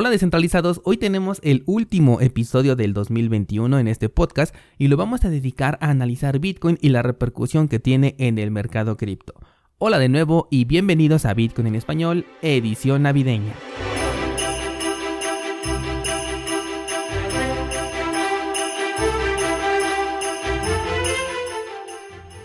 Hola descentralizados, hoy tenemos el último episodio del 2021 en este podcast y lo vamos a dedicar a analizar Bitcoin y la repercusión que tiene en el mercado cripto. Hola de nuevo y bienvenidos a Bitcoin en español, edición navideña.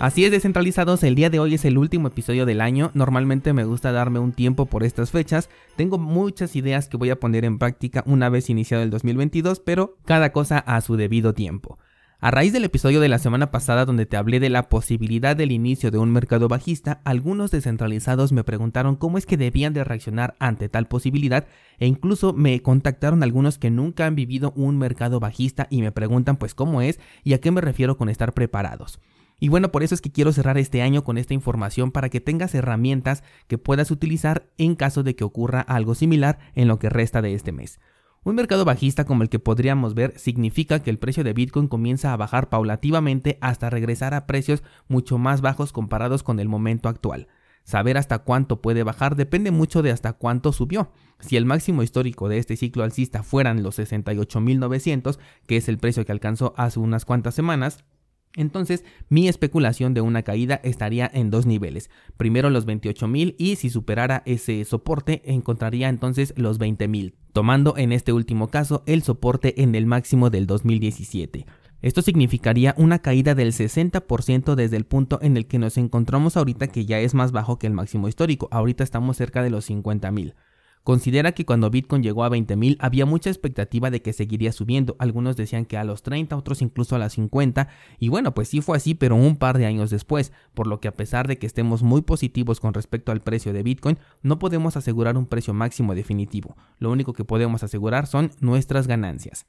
Así es, descentralizados, el día de hoy es el último episodio del año. Normalmente me gusta darme un tiempo por estas fechas. Tengo muchas ideas que voy a poner en práctica una vez iniciado el 2022, pero cada cosa a su debido tiempo. A raíz del episodio de la semana pasada donde te hablé de la posibilidad del inicio de un mercado bajista, algunos descentralizados me preguntaron cómo es que debían de reaccionar ante tal posibilidad e incluso me contactaron algunos que nunca han vivido un mercado bajista y me preguntan pues cómo es y a qué me refiero con estar preparados. Y bueno, por eso es que quiero cerrar este año con esta información para que tengas herramientas que puedas utilizar en caso de que ocurra algo similar en lo que resta de este mes. Un mercado bajista como el que podríamos ver significa que el precio de Bitcoin comienza a bajar paulativamente hasta regresar a precios mucho más bajos comparados con el momento actual. Saber hasta cuánto puede bajar depende mucho de hasta cuánto subió. Si el máximo histórico de este ciclo alcista fueran los 68.900, que es el precio que alcanzó hace unas cuantas semanas, entonces, mi especulación de una caída estaría en dos niveles. Primero los 28.000 y si superara ese soporte encontraría entonces los 20.000, tomando en este último caso el soporte en el máximo del 2017. Esto significaría una caída del 60% desde el punto en el que nos encontramos ahorita que ya es más bajo que el máximo histórico. Ahorita estamos cerca de los 50.000. Considera que cuando Bitcoin llegó a 20.000 había mucha expectativa de que seguiría subiendo. Algunos decían que a los 30, otros incluso a las 50. Y bueno, pues sí fue así, pero un par de años después. Por lo que a pesar de que estemos muy positivos con respecto al precio de Bitcoin, no podemos asegurar un precio máximo definitivo. Lo único que podemos asegurar son nuestras ganancias.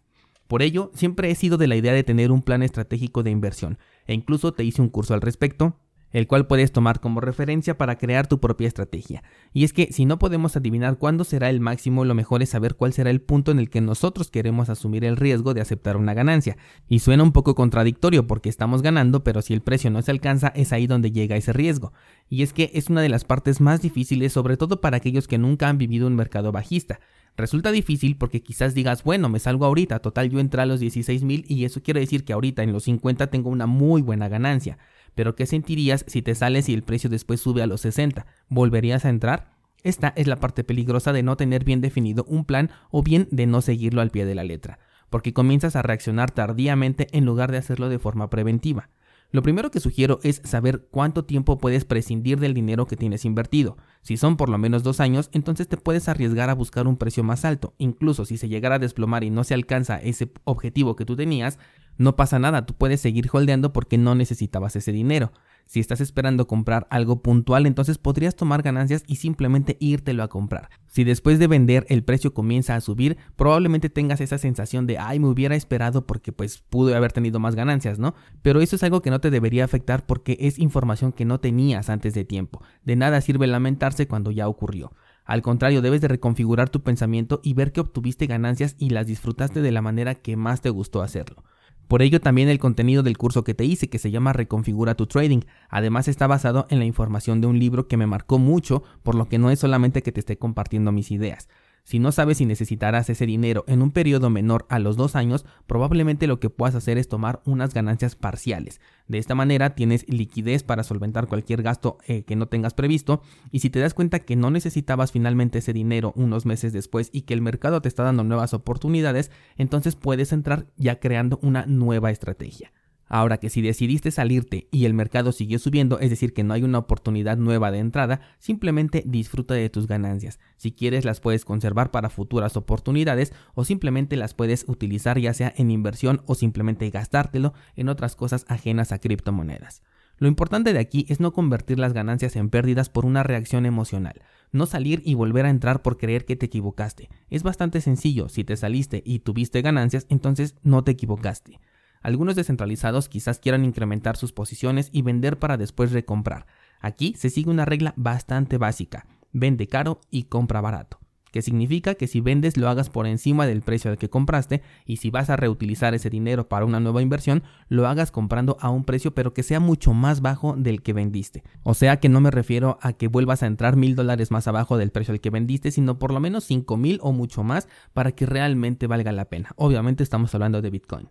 Por ello, siempre he sido de la idea de tener un plan estratégico de inversión, e incluso te hice un curso al respecto, el cual puedes tomar como referencia para crear tu propia estrategia. Y es que si no podemos adivinar cuándo será el máximo, lo mejor es saber cuál será el punto en el que nosotros queremos asumir el riesgo de aceptar una ganancia. Y suena un poco contradictorio porque estamos ganando, pero si el precio no se alcanza es ahí donde llega ese riesgo. Y es que es una de las partes más difíciles, sobre todo para aquellos que nunca han vivido un mercado bajista. Resulta difícil porque quizás digas, bueno, me salgo ahorita, total yo entré a los 16 mil y eso quiere decir que ahorita en los 50 tengo una muy buena ganancia. Pero ¿qué sentirías si te sales y el precio después sube a los 60? ¿Volverías a entrar? Esta es la parte peligrosa de no tener bien definido un plan o bien de no seguirlo al pie de la letra, porque comienzas a reaccionar tardíamente en lugar de hacerlo de forma preventiva. Lo primero que sugiero es saber cuánto tiempo puedes prescindir del dinero que tienes invertido. Si son por lo menos dos años, entonces te puedes arriesgar a buscar un precio más alto. Incluso si se llegara a desplomar y no se alcanza ese objetivo que tú tenías, no pasa nada, tú puedes seguir holdeando porque no necesitabas ese dinero. Si estás esperando comprar algo puntual, entonces podrías tomar ganancias y simplemente írtelo a comprar. Si después de vender el precio comienza a subir, probablemente tengas esa sensación de, ay, me hubiera esperado porque pues pude haber tenido más ganancias, ¿no? Pero eso es algo que no te debería afectar porque es información que no tenías antes de tiempo. De nada sirve lamentarse cuando ya ocurrió. Al contrario, debes de reconfigurar tu pensamiento y ver que obtuviste ganancias y las disfrutaste de la manera que más te gustó hacerlo. Por ello también el contenido del curso que te hice, que se llama Reconfigura tu Trading, además está basado en la información de un libro que me marcó mucho, por lo que no es solamente que te esté compartiendo mis ideas. Si no sabes si necesitarás ese dinero en un periodo menor a los dos años, probablemente lo que puedas hacer es tomar unas ganancias parciales. De esta manera tienes liquidez para solventar cualquier gasto eh, que no tengas previsto y si te das cuenta que no necesitabas finalmente ese dinero unos meses después y que el mercado te está dando nuevas oportunidades, entonces puedes entrar ya creando una nueva estrategia. Ahora que si decidiste salirte y el mercado siguió subiendo, es decir, que no hay una oportunidad nueva de entrada, simplemente disfruta de tus ganancias. Si quieres las puedes conservar para futuras oportunidades o simplemente las puedes utilizar ya sea en inversión o simplemente gastártelo en otras cosas ajenas a criptomonedas. Lo importante de aquí es no convertir las ganancias en pérdidas por una reacción emocional, no salir y volver a entrar por creer que te equivocaste. Es bastante sencillo, si te saliste y tuviste ganancias, entonces no te equivocaste. Algunos descentralizados quizás quieran incrementar sus posiciones y vender para después recomprar. Aquí se sigue una regla bastante básica. Vende caro y compra barato. que significa que si vendes lo hagas por encima del precio al que compraste y si vas a reutilizar ese dinero para una nueva inversión, lo hagas comprando a un precio pero que sea mucho más bajo del que vendiste. O sea que no me refiero a que vuelvas a entrar mil dólares más abajo del precio al que vendiste, sino por lo menos cinco mil o mucho más para que realmente valga la pena. Obviamente estamos hablando de Bitcoin.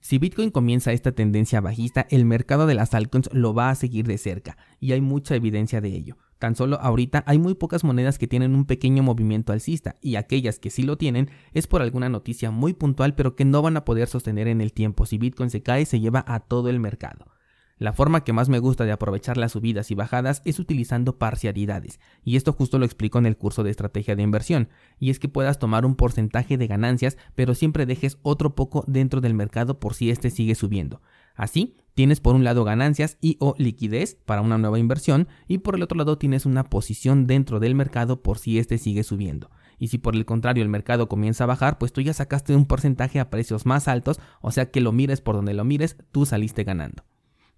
Si Bitcoin comienza esta tendencia bajista, el mercado de las altcoins lo va a seguir de cerca, y hay mucha evidencia de ello. Tan solo ahorita hay muy pocas monedas que tienen un pequeño movimiento alcista, y aquellas que sí lo tienen es por alguna noticia muy puntual pero que no van a poder sostener en el tiempo. Si Bitcoin se cae, se lleva a todo el mercado. La forma que más me gusta de aprovechar las subidas y bajadas es utilizando parcialidades, y esto justo lo explico en el curso de estrategia de inversión, y es que puedas tomar un porcentaje de ganancias, pero siempre dejes otro poco dentro del mercado por si este sigue subiendo. Así, tienes por un lado ganancias y o liquidez para una nueva inversión, y por el otro lado tienes una posición dentro del mercado por si este sigue subiendo. Y si por el contrario el mercado comienza a bajar, pues tú ya sacaste un porcentaje a precios más altos, o sea que lo mires por donde lo mires, tú saliste ganando.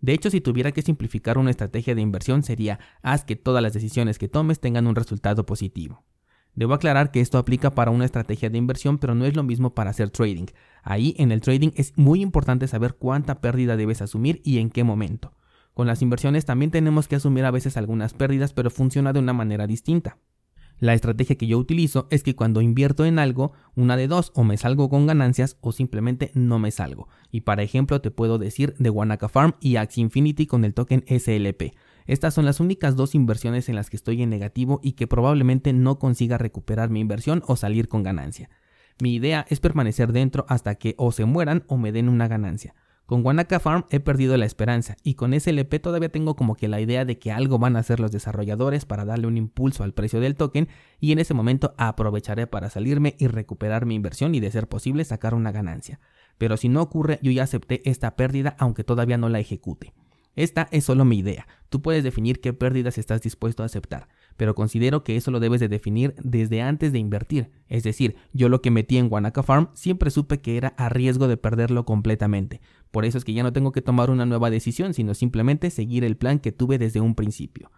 De hecho, si tuviera que simplificar una estrategia de inversión sería haz que todas las decisiones que tomes tengan un resultado positivo. Debo aclarar que esto aplica para una estrategia de inversión, pero no es lo mismo para hacer trading. Ahí en el trading es muy importante saber cuánta pérdida debes asumir y en qué momento. Con las inversiones también tenemos que asumir a veces algunas pérdidas, pero funciona de una manera distinta. La estrategia que yo utilizo es que cuando invierto en algo, una de dos, o me salgo con ganancias o simplemente no me salgo. Y para ejemplo te puedo decir de Wanaka Farm y Axie Infinity con el token SLP. Estas son las únicas dos inversiones en las que estoy en negativo y que probablemente no consiga recuperar mi inversión o salir con ganancia. Mi idea es permanecer dentro hasta que o se mueran o me den una ganancia. Con Wanaka Farm he perdido la esperanza y con SLP todavía tengo como que la idea de que algo van a hacer los desarrolladores para darle un impulso al precio del token y en ese momento aprovecharé para salirme y recuperar mi inversión y de ser posible sacar una ganancia. Pero si no ocurre yo ya acepté esta pérdida aunque todavía no la ejecute. Esta es solo mi idea. Tú puedes definir qué pérdidas estás dispuesto a aceptar, pero considero que eso lo debes de definir desde antes de invertir. Es decir, yo lo que metí en Wanaka Farm siempre supe que era a riesgo de perderlo completamente. Por eso es que ya no tengo que tomar una nueva decisión, sino simplemente seguir el plan que tuve desde un principio.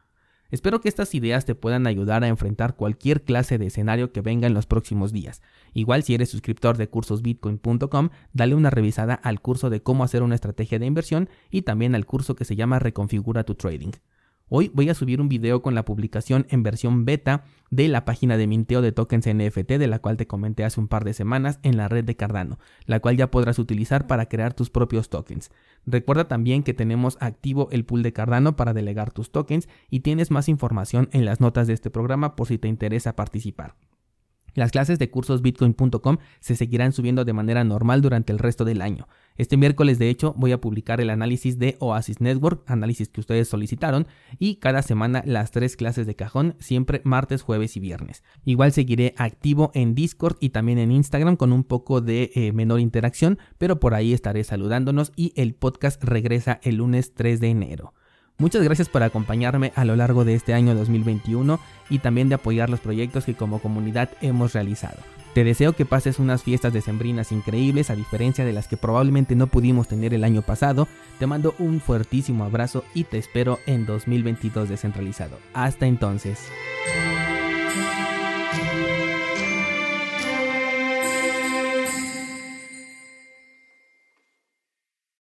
Espero que estas ideas te puedan ayudar a enfrentar cualquier clase de escenario que venga en los próximos días. Igual si eres suscriptor de cursosbitcoin.com, dale una revisada al curso de cómo hacer una estrategia de inversión y también al curso que se llama Reconfigura tu Trading. Hoy voy a subir un video con la publicación en versión beta de la página de minteo de tokens NFT de la cual te comenté hace un par de semanas en la red de Cardano, la cual ya podrás utilizar para crear tus propios tokens. Recuerda también que tenemos activo el pool de Cardano para delegar tus tokens y tienes más información en las notas de este programa por si te interesa participar. Las clases de cursosbitcoin.com se seguirán subiendo de manera normal durante el resto del año. Este miércoles, de hecho, voy a publicar el análisis de Oasis Network, análisis que ustedes solicitaron, y cada semana las tres clases de cajón, siempre martes, jueves y viernes. Igual seguiré activo en Discord y también en Instagram con un poco de eh, menor interacción, pero por ahí estaré saludándonos y el podcast regresa el lunes 3 de enero. Muchas gracias por acompañarme a lo largo de este año 2021 y también de apoyar los proyectos que como comunidad hemos realizado. Te deseo que pases unas fiestas decembrinas increíbles a diferencia de las que probablemente no pudimos tener el año pasado. Te mando un fuertísimo abrazo y te espero en 2022 descentralizado. Hasta entonces.